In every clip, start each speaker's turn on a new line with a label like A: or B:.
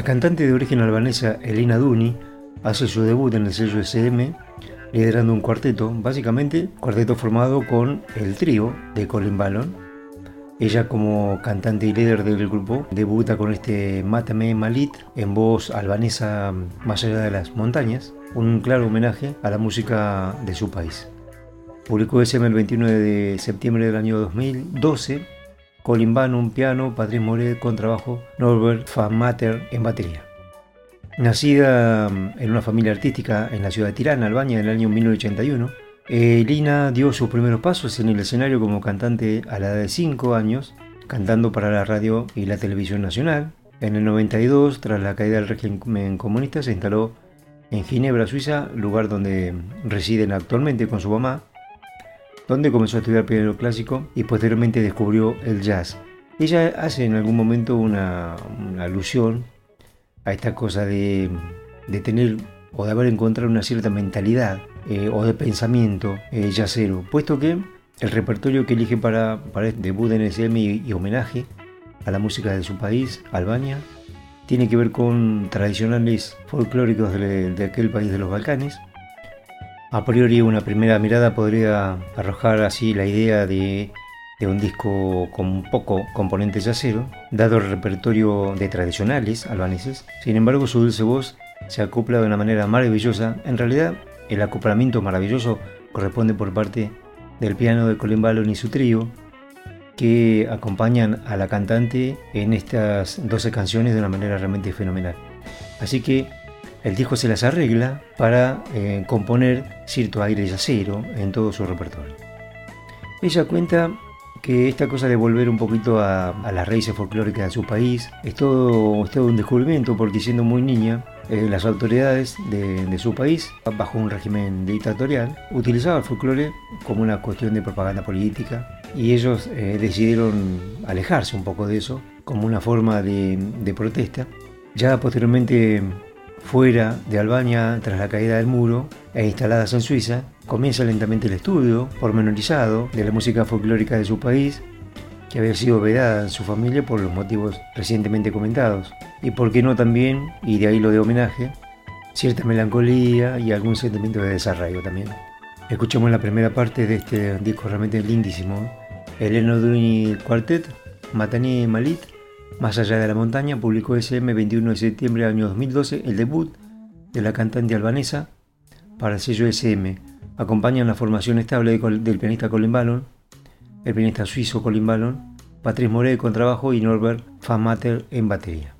A: La cantante de origen albanesa Elina Duni hace su debut en el sello SM liderando un cuarteto, básicamente cuarteto formado con el trío de Colin Ballon. Ella como cantante y líder del grupo debuta con este Mátame Malit en voz albanesa más allá de las montañas, un claro homenaje a la música de su país. Publicó SM el 21 de septiembre del año 2012 Colin Bannon piano, Patrice Moret contrabajo, Norbert Mater en batería. Nacida mm, en una familia artística en la ciudad de Tirana, Albania, en el año 1981, Lina dio sus primeros pasos en el escenario como cantante a la edad de 5 años, cantando para la radio y la televisión nacional. En el 92, tras la caída del régimen comunista, se instaló en Ginebra, Suiza, lugar donde residen actualmente con su mamá, donde comenzó a estudiar piano clásico y posteriormente descubrió el jazz. Ella hace en algún momento una, alusión a esta cosa de, tener o de haber encontrado una cierta mentalidad eh, o de pensamiento eh, jazzero, puesto que el repertorio que elige para, para este debut en SM y, homenaje a la música de su país, Albania, tiene que ver con tradicionales folclóricos de aquel país de los Balcanes, a priori una primera mirada podría arrojar así la idea de, un disco con poco componente yacero, dado el repertorio de tradicionales albaneses. Sin embargo, su dulce voz se acopla de una manera maravillosa. En realidad, el acoplamiento maravilloso corresponde por parte del piano de Colin Ballon y su trío, que acompañan a la cantante en estas 12 canciones de una manera realmente fenomenal. Así que el disco se las arregla para eh, componer cierto aire yacero en todo su repertorio. Ella cuenta que esta cosa de volver un poquito a, las raíces folclóricas de su país es todo, un descubrimiento porque siendo muy niña eh, las autoridades de, su país, bajo un régimen dictatorial, utilizaban el folclore como una cuestión de propaganda política y ellos eh, decidieron alejarse un poco de eso como una forma de, de protesta. Ya posteriormente Fuera de Albania, tras la caída del muro e instaladas en Suiza, comienza lentamente el estudio pormenorizado de la música folclórica de su país, que había sido vedada en su familia por los motivos recientemente comentados, y por qué no también, y de ahí lo de homenaje, cierta melancolía y algún sentimiento de desarraigo también. Escuchamos la primera parte de este disco realmente lindísimo, el Enoduni Quartet, Matani Malit, más allá de la montaña publicó SM 21 de septiembre del año 2012 el debut de la cantante albanesa para el sello SM. Acompañan la formación estable del pianista Colin Ballon, el pianista suizo Colin Ballon, Patrice Moret con trabajo y Norbert Famater en batería.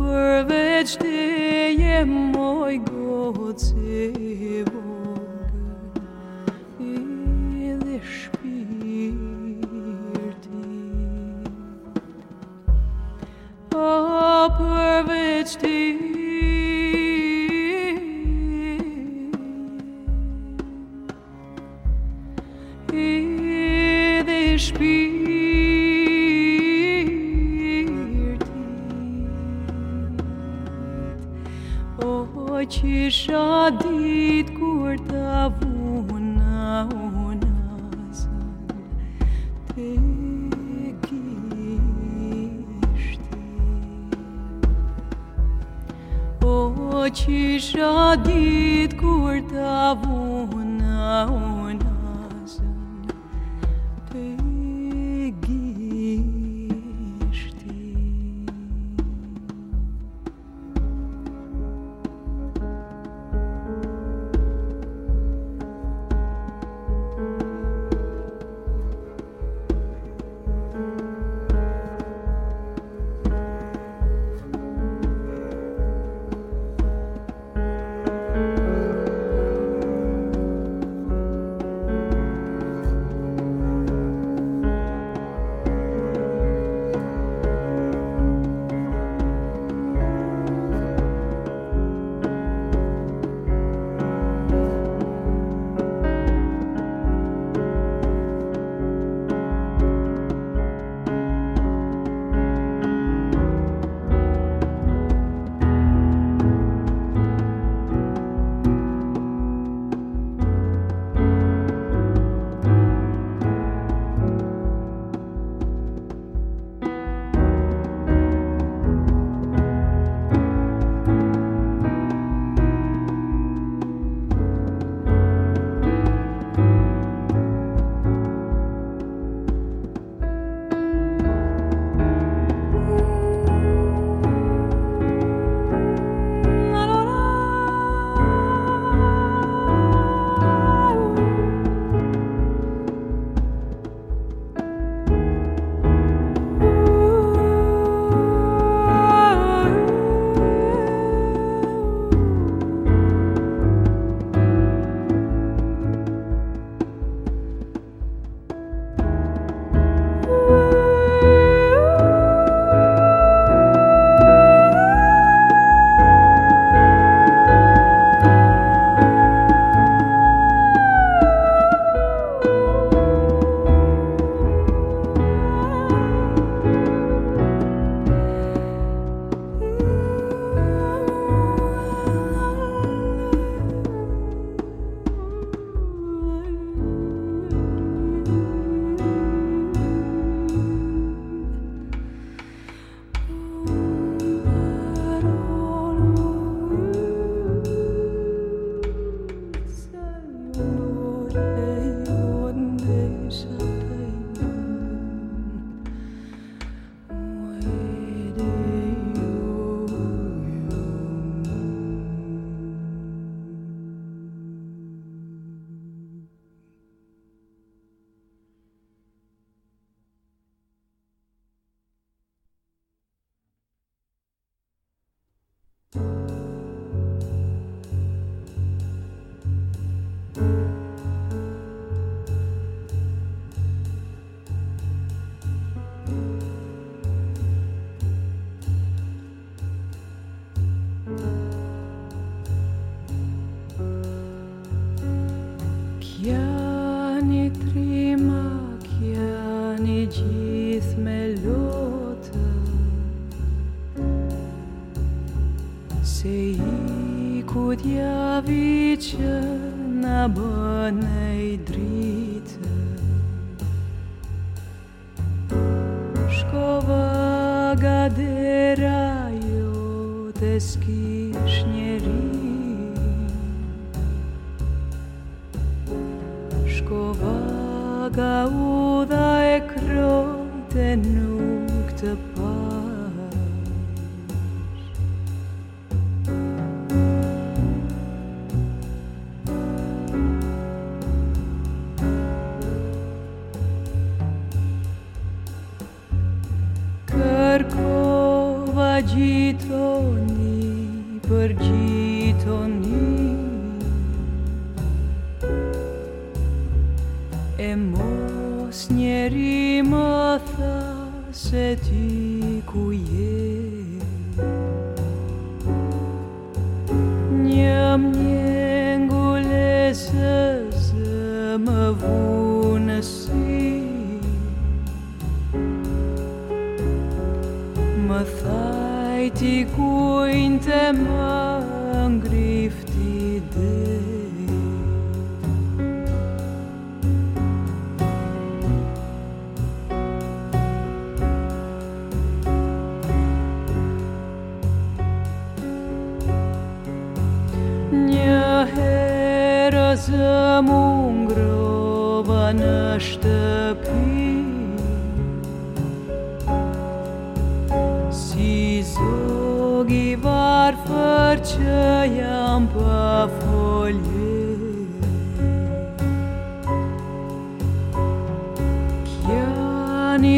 B: Përveç moj. O përveç ti qisha dit kur ta vuna unazën Te kishti. O qisha dit kur ta vuna unazën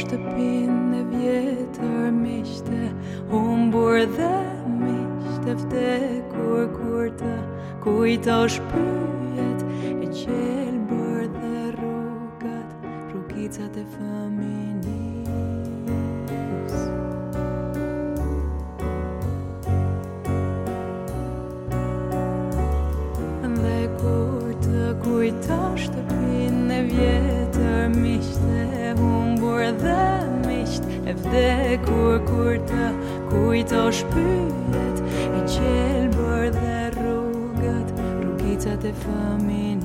B: kujtosh të pinë e vjetër miqte Humbur dhe miqte vdekur kur të kujtosh pyjet E qelbër dhe rrugat, rrugicat e fëminis Dhe kur të kujtosh të pinë e vjetër miqte vdekur kur të kujto shpyet i qelbër dhe rrugët, rrugicat e fëmin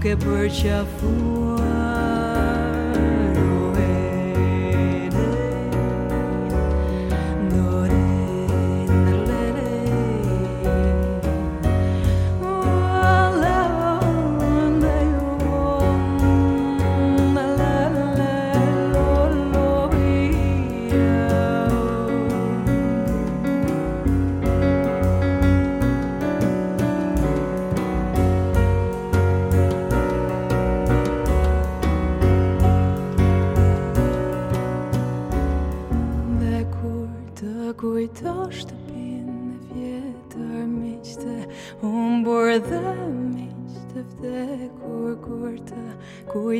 B: quebrou-te a.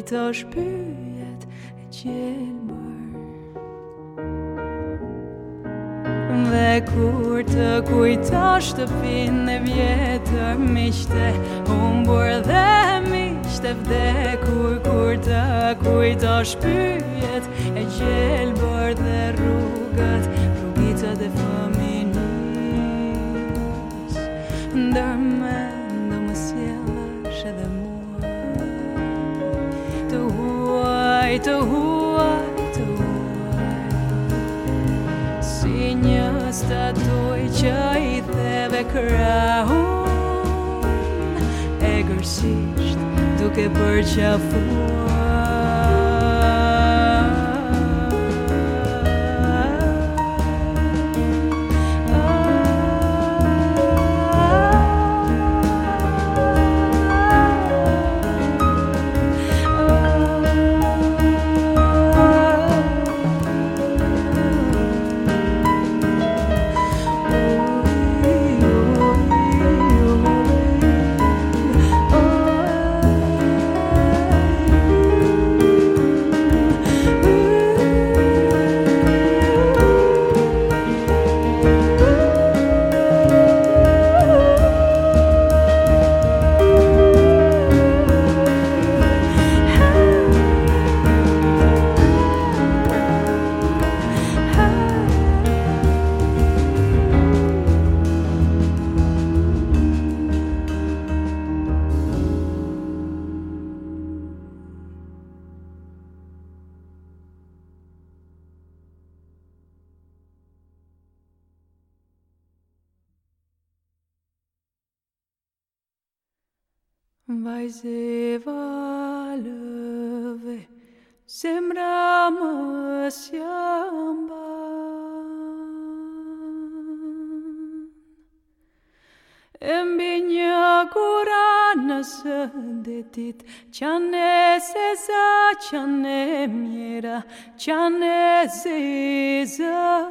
B: Kujt është pyet e gjelbër Dhe kur të kujtosh të pinë e vjetër miqte Umbur dhe miqte vdekur Kur të kujtosh pyet e gjelbër krahun E gërsisht duke përqafuar sëndetit, qane se za, qane mjera, qane se za.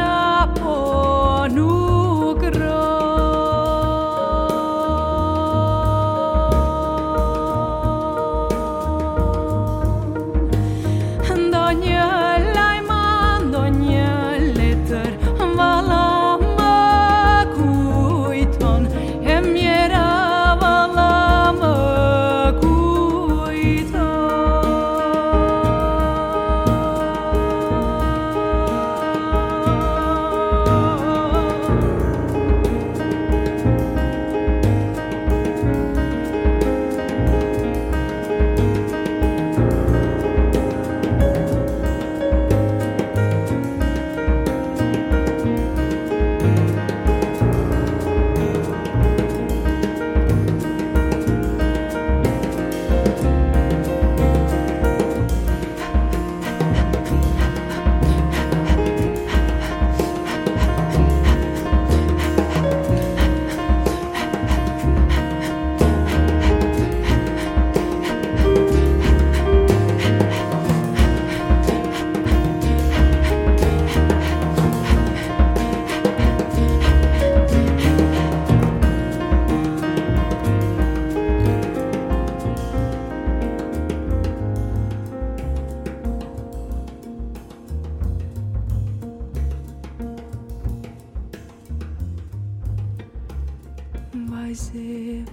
B: Посевалю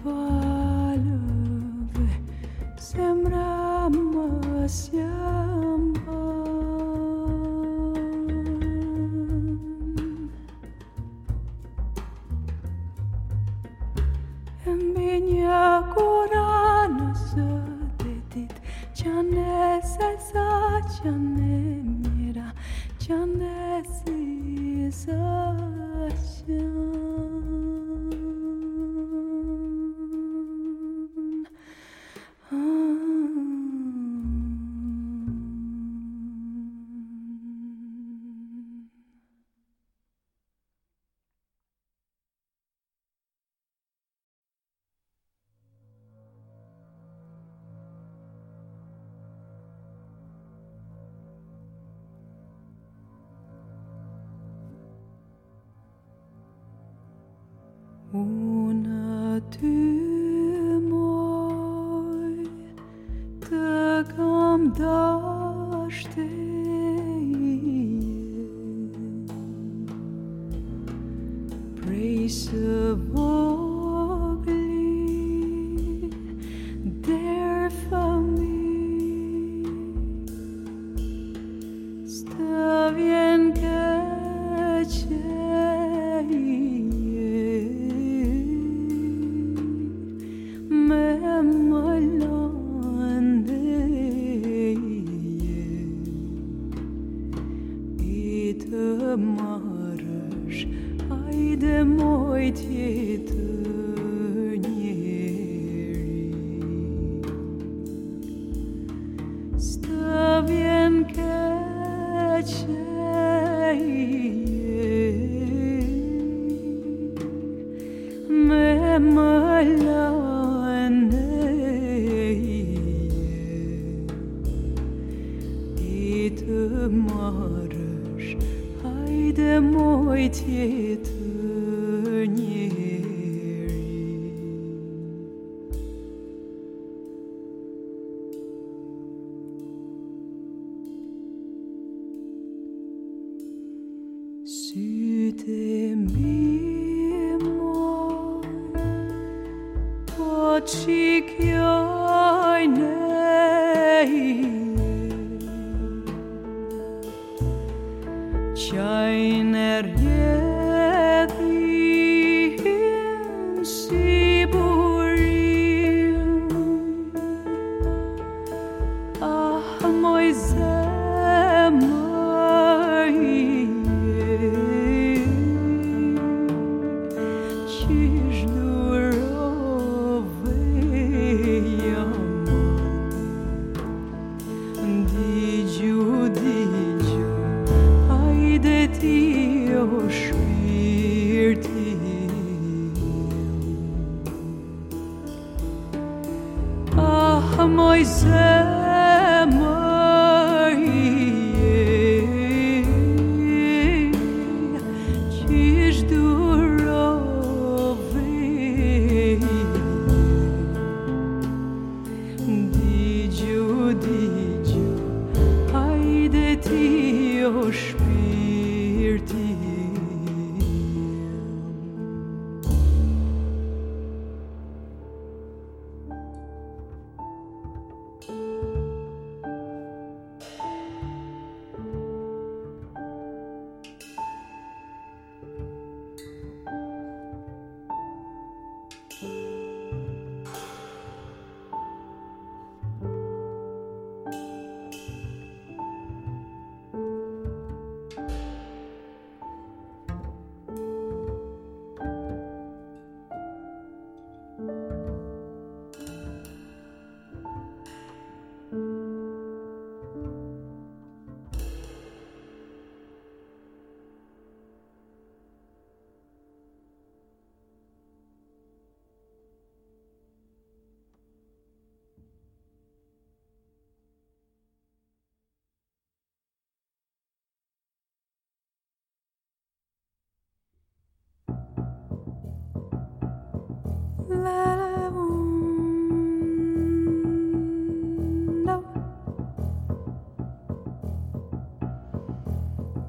B: в земля моя. my love.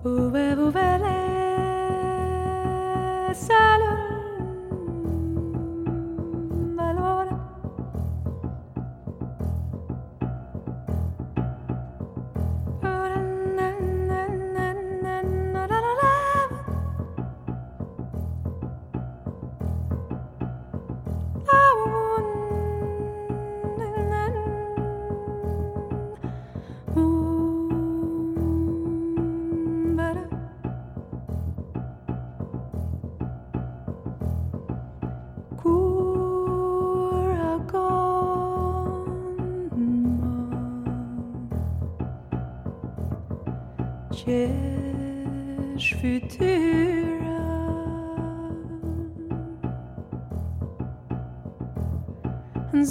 B: Uwe, uwe. Fish Futura. And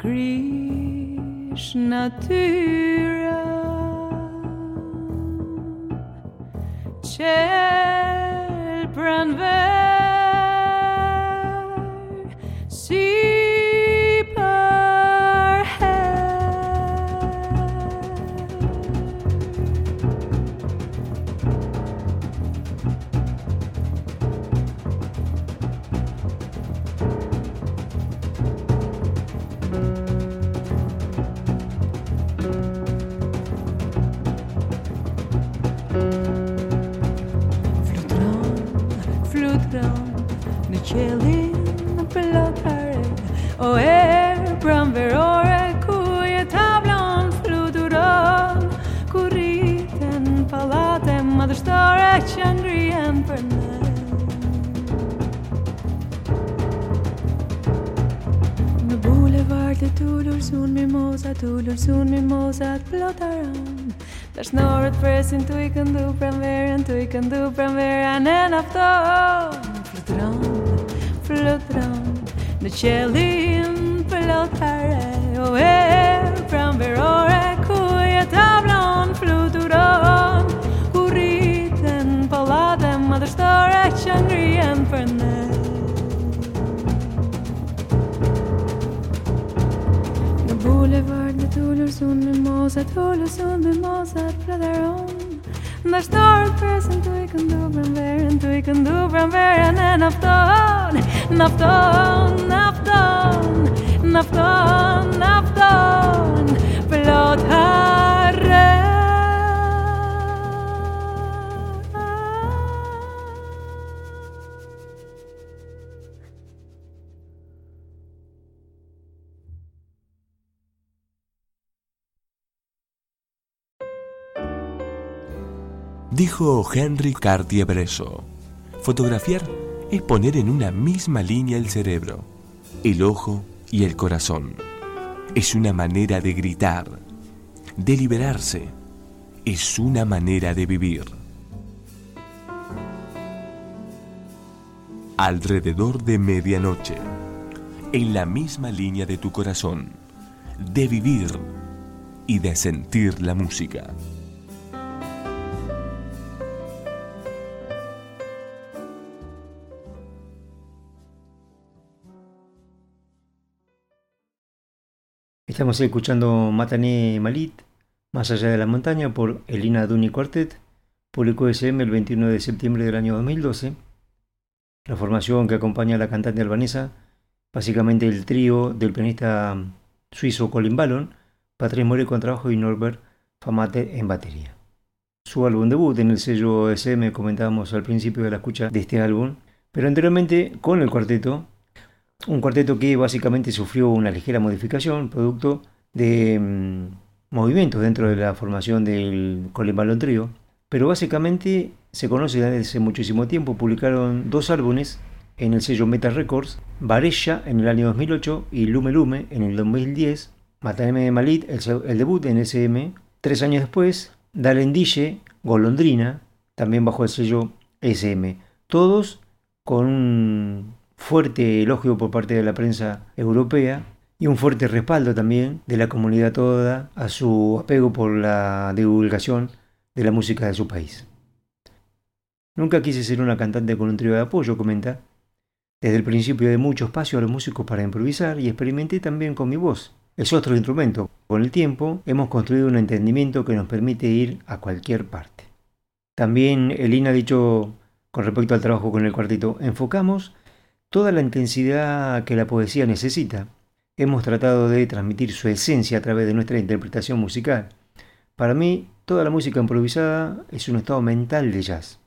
B: Krishna, Tura. C'è Në qelin plotare O e pranverore Ku je tablon fluturon Ku rriten pallate madhështore Që ngrihen për ne. Në bulevard në tullur sun me mosa Tullur sun me mosa të pladaron Ndashtorët presën tu i këndu pranverën Tu i këndu pranverën e Nafton, nafton,
C: Dijo Henry Cartier-Bresson, fotografiar es poner en una misma línea el cerebro, el ojo y el corazón. Es una manera de gritar, de liberarse. Es una manera de vivir. Alrededor de medianoche, en la misma línea de tu corazón, de vivir y de sentir la música.
A: Estamos escuchando Matané Malit, Más allá de la montaña, por Elina Duni Quartet, publicó SM el 21 de septiembre del año 2012. La formación que acompaña a la cantante albanesa, básicamente el trío del pianista suizo Colin Ballon, Patrice More con trabajo y Norbert Famate en batería. Su álbum debut en el sello SM, comentábamos al principio de la escucha de este álbum, pero anteriormente con el cuarteto, un cuarteto que básicamente sufrió una ligera modificación, producto de mm, movimientos dentro de la formación del Ballon Trio, pero básicamente se conoce desde hace muchísimo tiempo, publicaron dos álbumes en el sello Meta Records, Varella en el año 2008 y Lume Lume en el 2010, Mataneme de Malit, el, debut en SM, tres años después, Dalendille, Golondrina, también bajo el sello SM, todos con fuerte elogio por parte de la prensa europea y un fuerte respaldo también de la comunidad toda a su apego por la divulgación de la música de su país. Nunca quise ser una cantante con un trío de apoyo, comenta. Desde el principio de mucho espacio a los músicos para improvisar y experimenté también con mi voz. Es otro instrumento. Con el tiempo hemos construido un entendimiento que nos permite ir a cualquier parte. También Elina ha dicho con respecto al trabajo con el cuarteto, enfocamos toda la intensidad que la poesía necesita. Hemos tratado de transmitir su esencia a través de nuestra interpretación musical. Para mí, toda la música improvisada es un estado mental de jazz.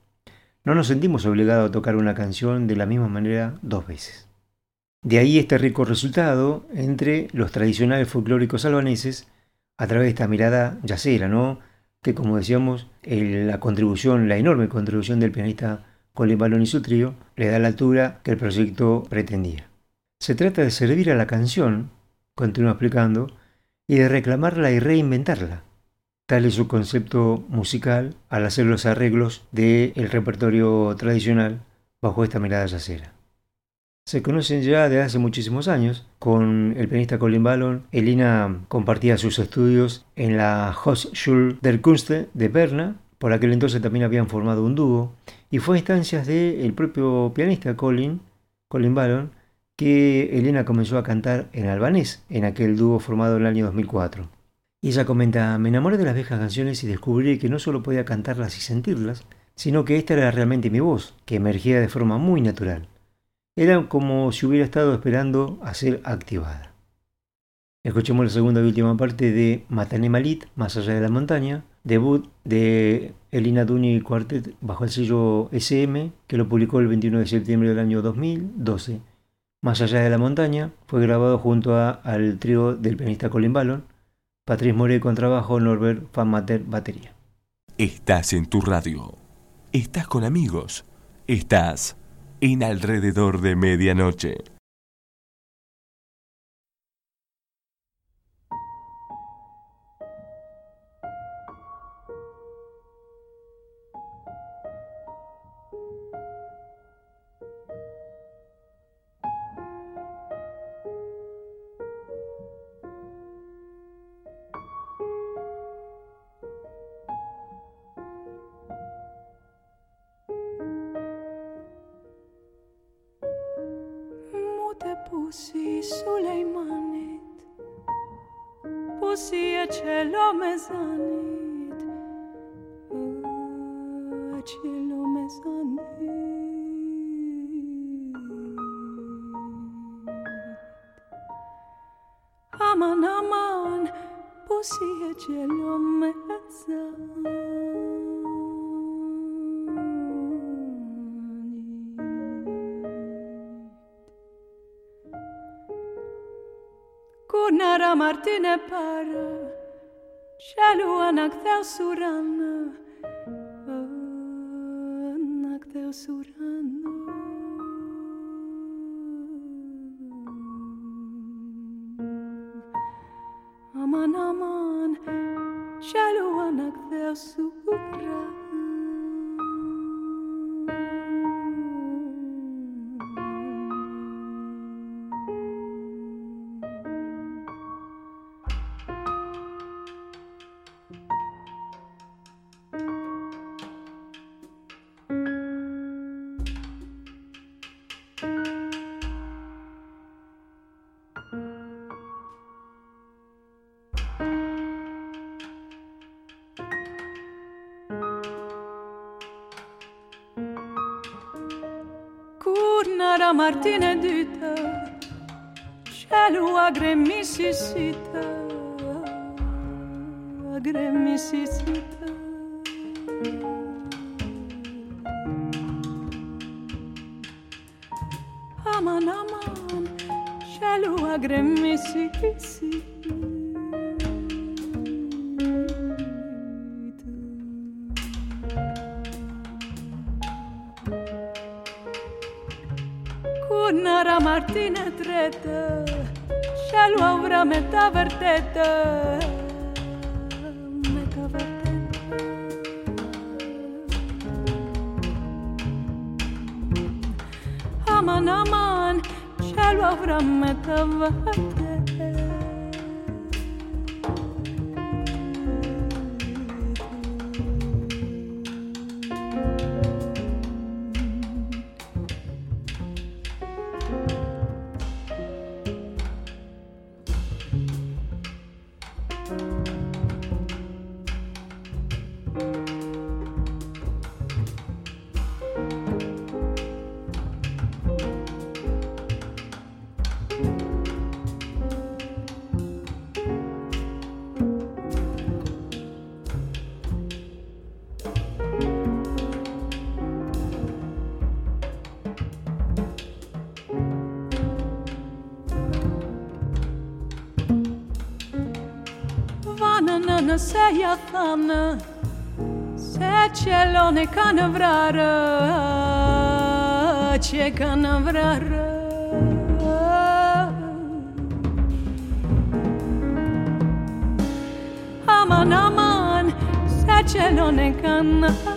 A: No nos sentimos obligados a tocar una canción de la misma manera dos veces. De ahí este rico resultado entre los tradicionales folclóricos albaneses a través de esta mirada jazzera, ¿no? que como decíamos, la contribución, la enorme contribución del pianista Colin y su trío le da la altura que el proyecto pretendía. Se trata de servir a la canción, continúa explicando, y de reclamarla y reinventarla. Tal es su concepto musical al hacer los arreglos del repertorio tradicional bajo esta mirada yacera. Se conocen ya desde hace muchísimos años. Con el pianista Colin Ballon, Elina compartía sus estudios en la Hochschule der Künste de Berna. Por aquel entonces también habían formado un dúo. Y fue a instancias del propio pianista Colin, Colin Ballon, que Elena comenzó a cantar en albanés en aquel dúo formado en el año 2004. Y ella comenta, me enamoré de las viejas canciones y descubrí que no solo podía cantarlas y sentirlas, sino que esta era realmente mi voz, que emergía de forma muy natural. Era como si hubiera estado esperando a ser activada. Escuchemos la segunda y última parte de Matané Malit, Más allá de la montaña, debut de Elina Duni Quartet bajo el sello SM, que lo publicó el 21 de septiembre del año 2012. Más allá de la montaña fue grabado junto al trío del pianista Colin Ballon, Patrice More con trabajo, Norbert Fanmater batería.
C: Estás en tu radio. Estás con amigos. Estás en alrededor de medianoche.
B: Pusi Sulejmanit Pusi e qelo me zanit Martin e parë. Që luan a këtheu να γκρεμίσει σιτά, να γκρεμίσει σιτά. Aman aman, şelu agremisi kisi. Cunara Martina Treta. te-a luat vreme ta vertetă Aman, aman, ce-a luat vreme ta e ka në vrarë Që e ka në vrarë. Aman, aman, se qelon e ka në vrarë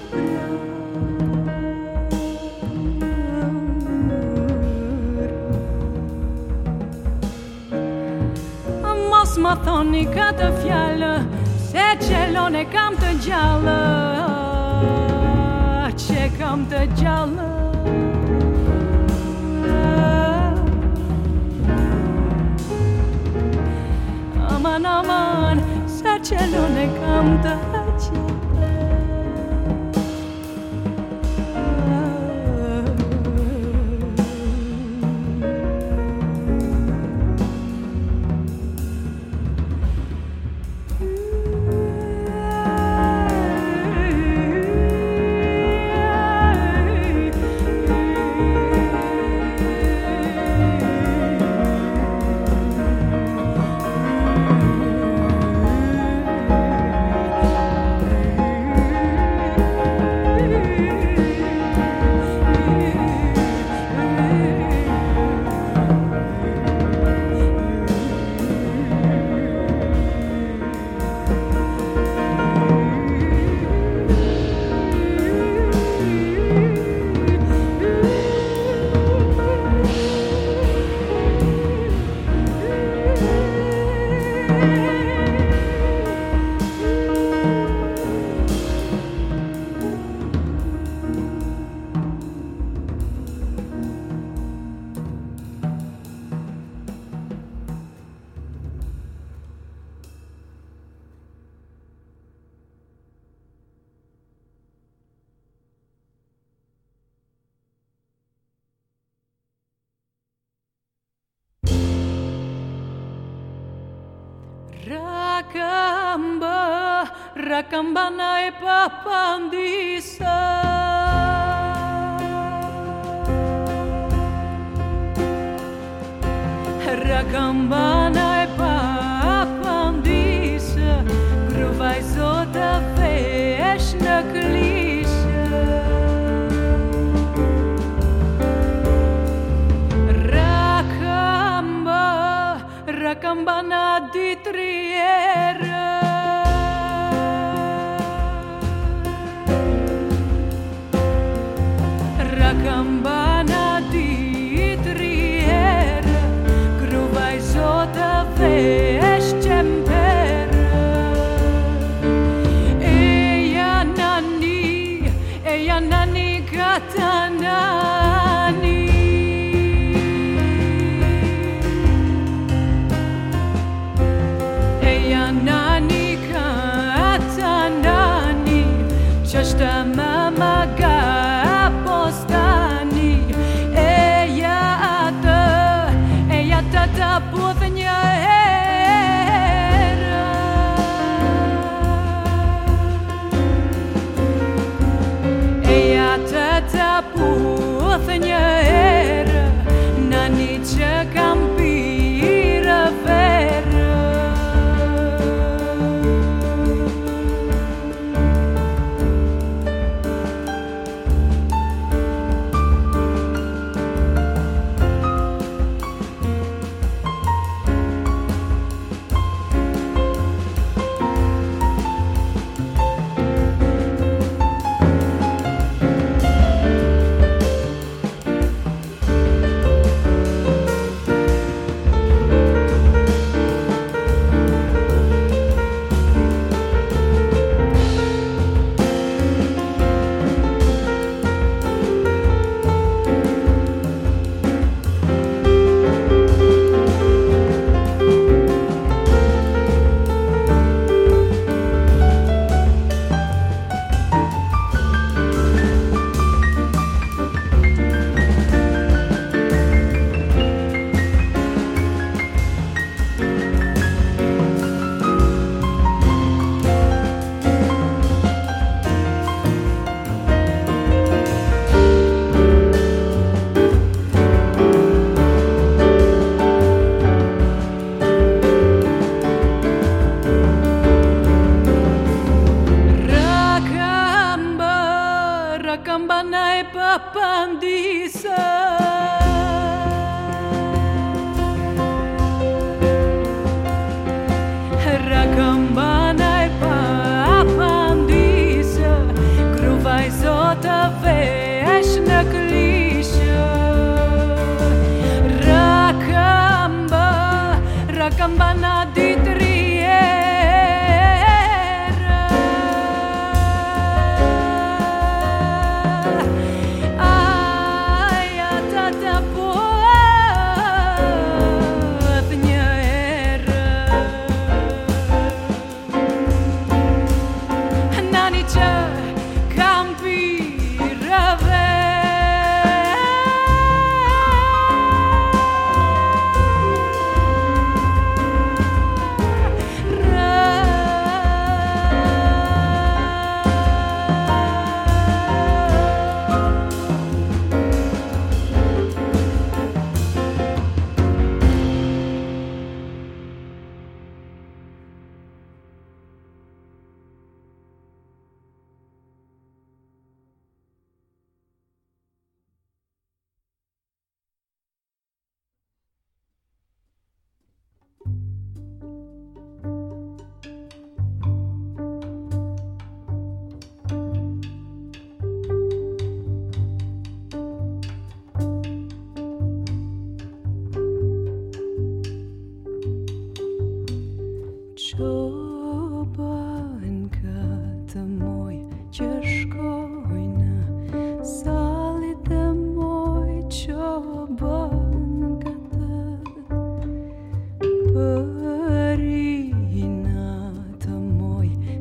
B: Mos më thoni këtë fjallë Se qelon e kam të gjallë. yanımda canım Aman aman serçelone kamda. terra campana di Trier, gruvai sotto vento.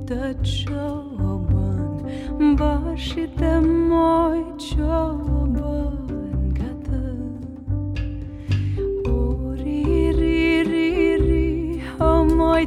B: të qobën Bashit e moj qobën nga të Uri, ri, ri, ri, o moj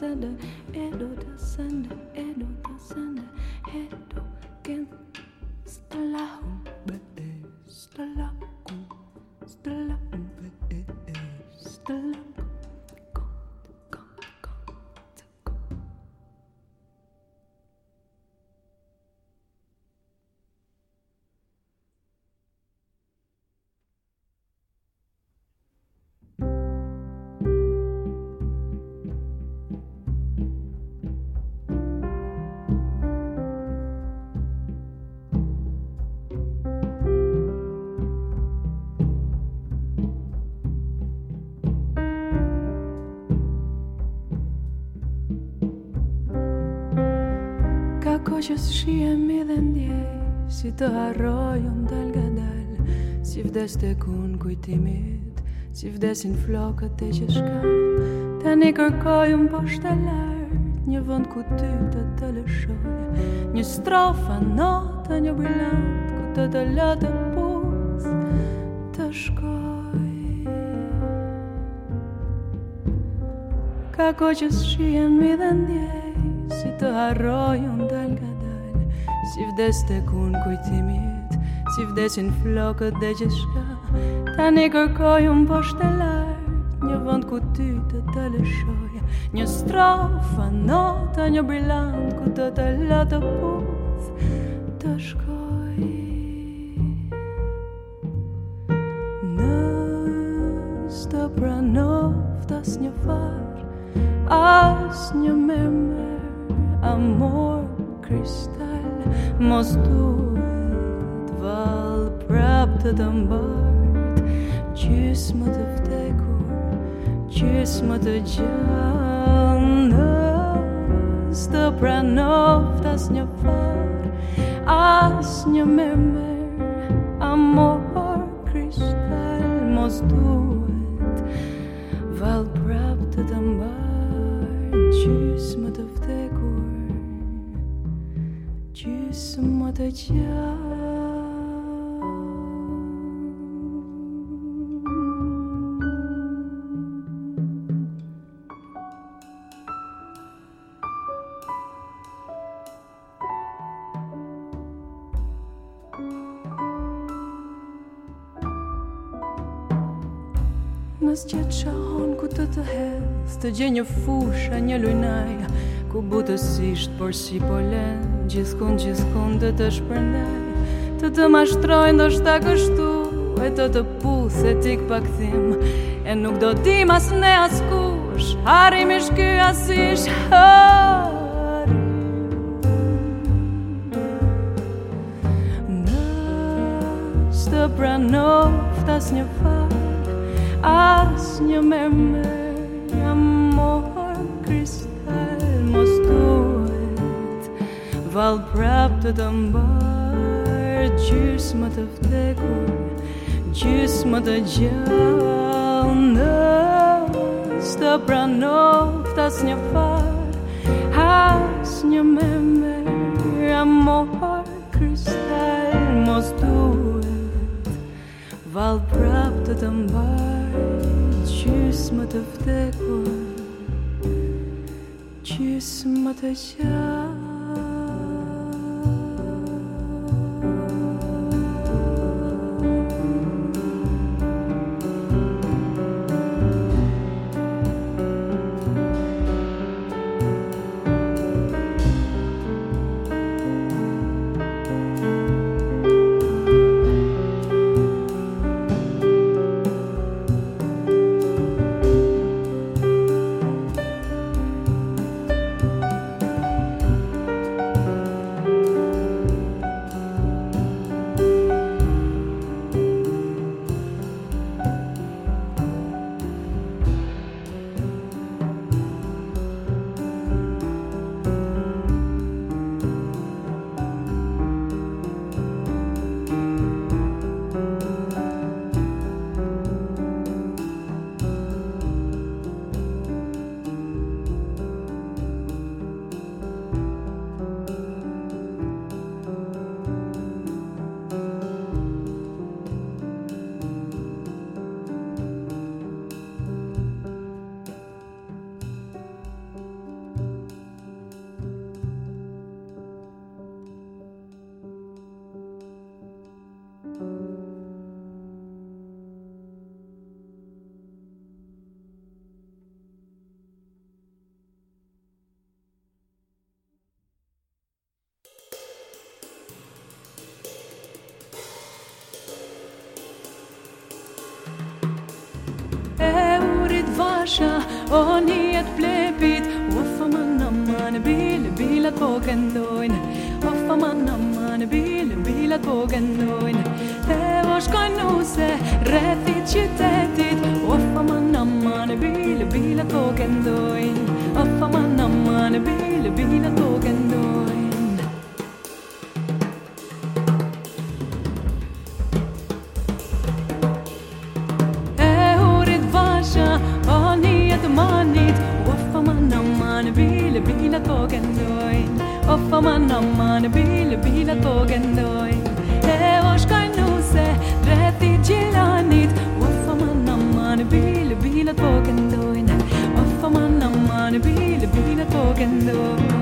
B: Sender, Edo, the sender, Edo, the sender. Shie mi dhe ndjej Si të harrojon dal ga dal. Si vdes kun kujtimit Si vdesin flokët e që shka Ta një kërkoj unë poshtë lart Një vënd ku ty të të lëshoj. Një strofa nota një brillant Ku të të lëtë pus Të shkoj. Ka koqës shien mi dhe ndjej Si të harrojon dal ga Si vdes të kun kujtimit Si vdesin flokët dhe gjithshka Ta një kërkoj unë po shtelar Një vënd ku ty të të lëshoj Një strofa, nota, një brillant Ku të të lë të puth Të shkoj. Nës të pranoft as një far As një mërmër Amor kristal мостует вал правдадам бард чисмата втеку чисмата джанас да пранов да сня фар аз ня мермер амор кристал мостует вал правдадам бард të gjallë Mës qëtë shahon ku të të hes Të gjë një fusha, një lujnaj. Ku butësisht, por si polen Gjithkun, gjithkun të të shpërndaj Të të mashtrojnë do shta kështu E të të puth e tik pak thim. E nuk do ti mas ne as kush Harim ish ky as ish harim Nës të pranoft as një fat As një mërmër Valpraptatam bar Cismata vtekur Cismata djalnas Ta pranov tas një far Has një memër Amor kristal mos duhet Valpraptatam bar Cismata vtekur Cismata djalnas pågendoin. Hoffaman amman bil, bilat pågendoin. Tevos kannuse, rätit kytetit. Hoffaman amman bil, bilat pågendoin. Hoffaman amman bil, bilat broken door.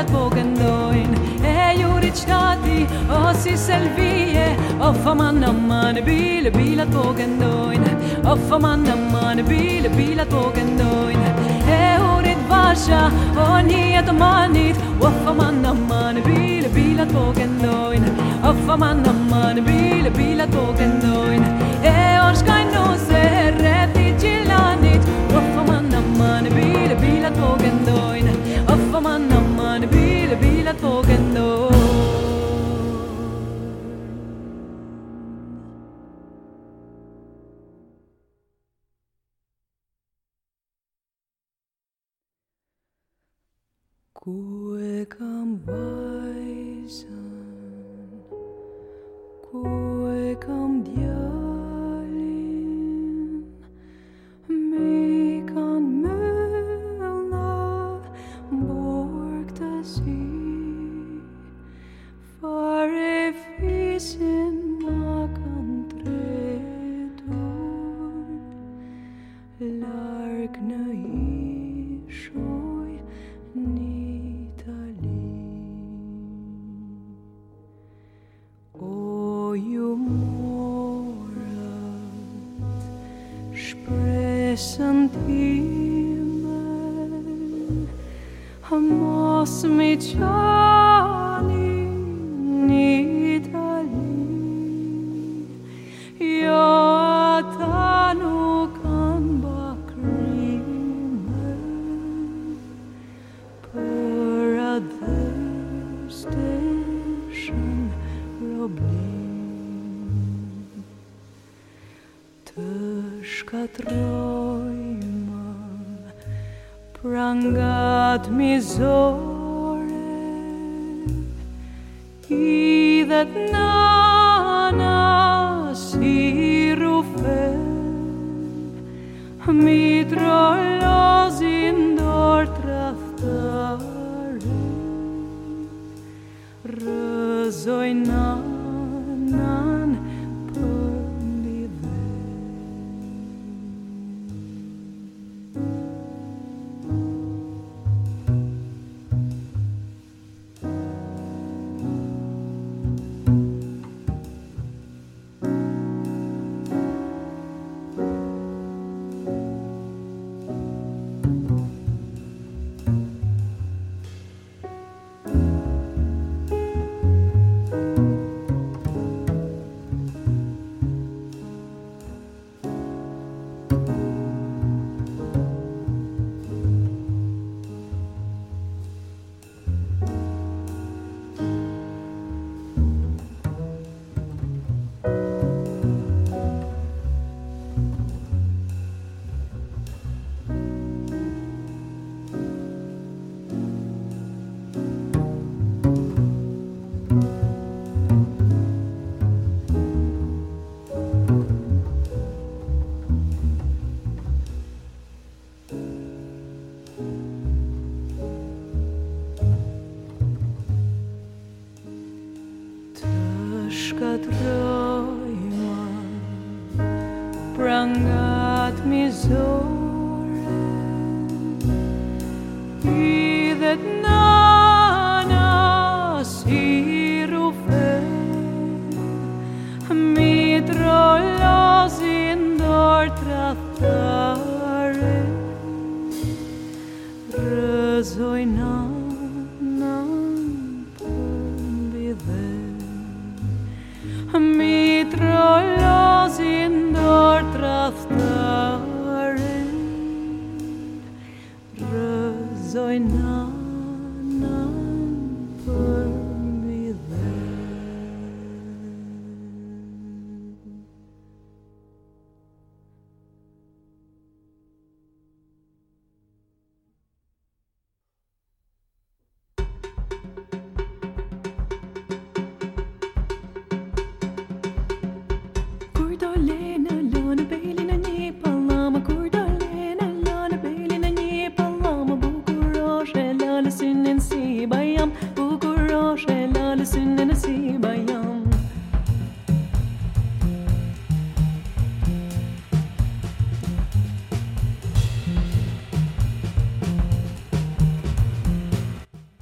B: gledat bogen doin e Ejur iċtati, ossi selvije Offa manna man bil, bilat bogen doin Offa manna man bil, bilat bogen doin Ejur itbaxa, onjiet manit Offa manna man bil, bilat bogen doin Offa manna man bil, bilat bogen doin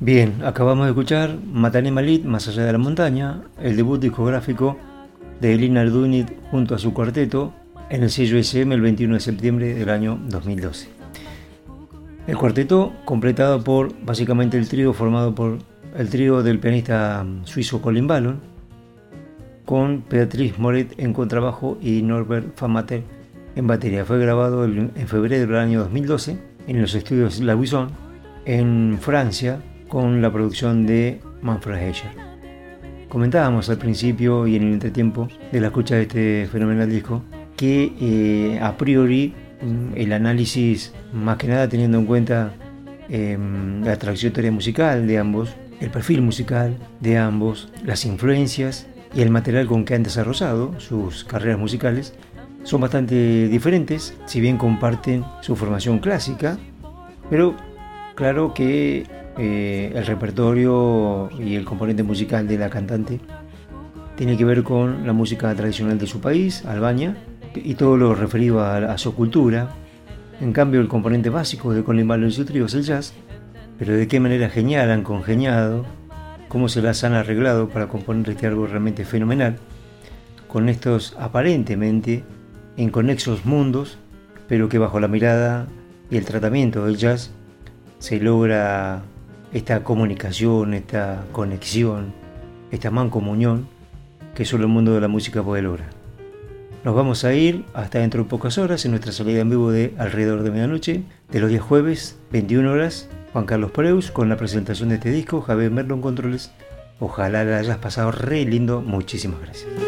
A: Bien, acabamos de escuchar Matané Malit, Más allá de la montaña, el debut discográfico de Elina Ardunit junto a su cuarteto en el sello SM el 21 de septiembre del año 2012. El cuarteto completado por básicamente el trío formado por el trío del pianista suizo Colin Ballon con Beatriz Moret en contrabajo y Norbert Famater en batería. Fue grabado en febrero del año 2012 en los estudios La Buisson en Francia con la producción de Manfred Hecher. Comentábamos al principio y en el entretiempo de la escucha de este fenomenal disco que eh, a priori mm, el análisis, más que nada teniendo en cuenta em, la trayectoria musical de ambos, el perfil musical de ambos, las influencias y el material con que han desarrollado sus carreras musicales, son bastante diferentes, si bien comparten su formación clásica, pero claro que eh, el repertorio y el componente musical de la cantante tiene que ver con la música tradicional de su país, Albania, y todo lo referido a, su cultura. En cambio, el componente básico de Colin Ballon y su trío es el jazz, pero de qué manera genial han congeniado, cómo se las han arreglado para componer este algo realmente fenomenal, con estos aparentemente inconexos mundos, pero que bajo la mirada y el tratamiento del jazz se logra esta comunicación, esta conexión, esta mancomunión que solo el mundo de la música puede lograr. Nos vamos a ir hasta dentro de pocas horas en nuestra salida en vivo de alrededor de medianoche, de los días jueves, 21 horas, Juan Carlos Preus con la presentación de este disco, Javier Merlon Controles. Ojalá la hayas pasado re lindo, muchísimas gracias.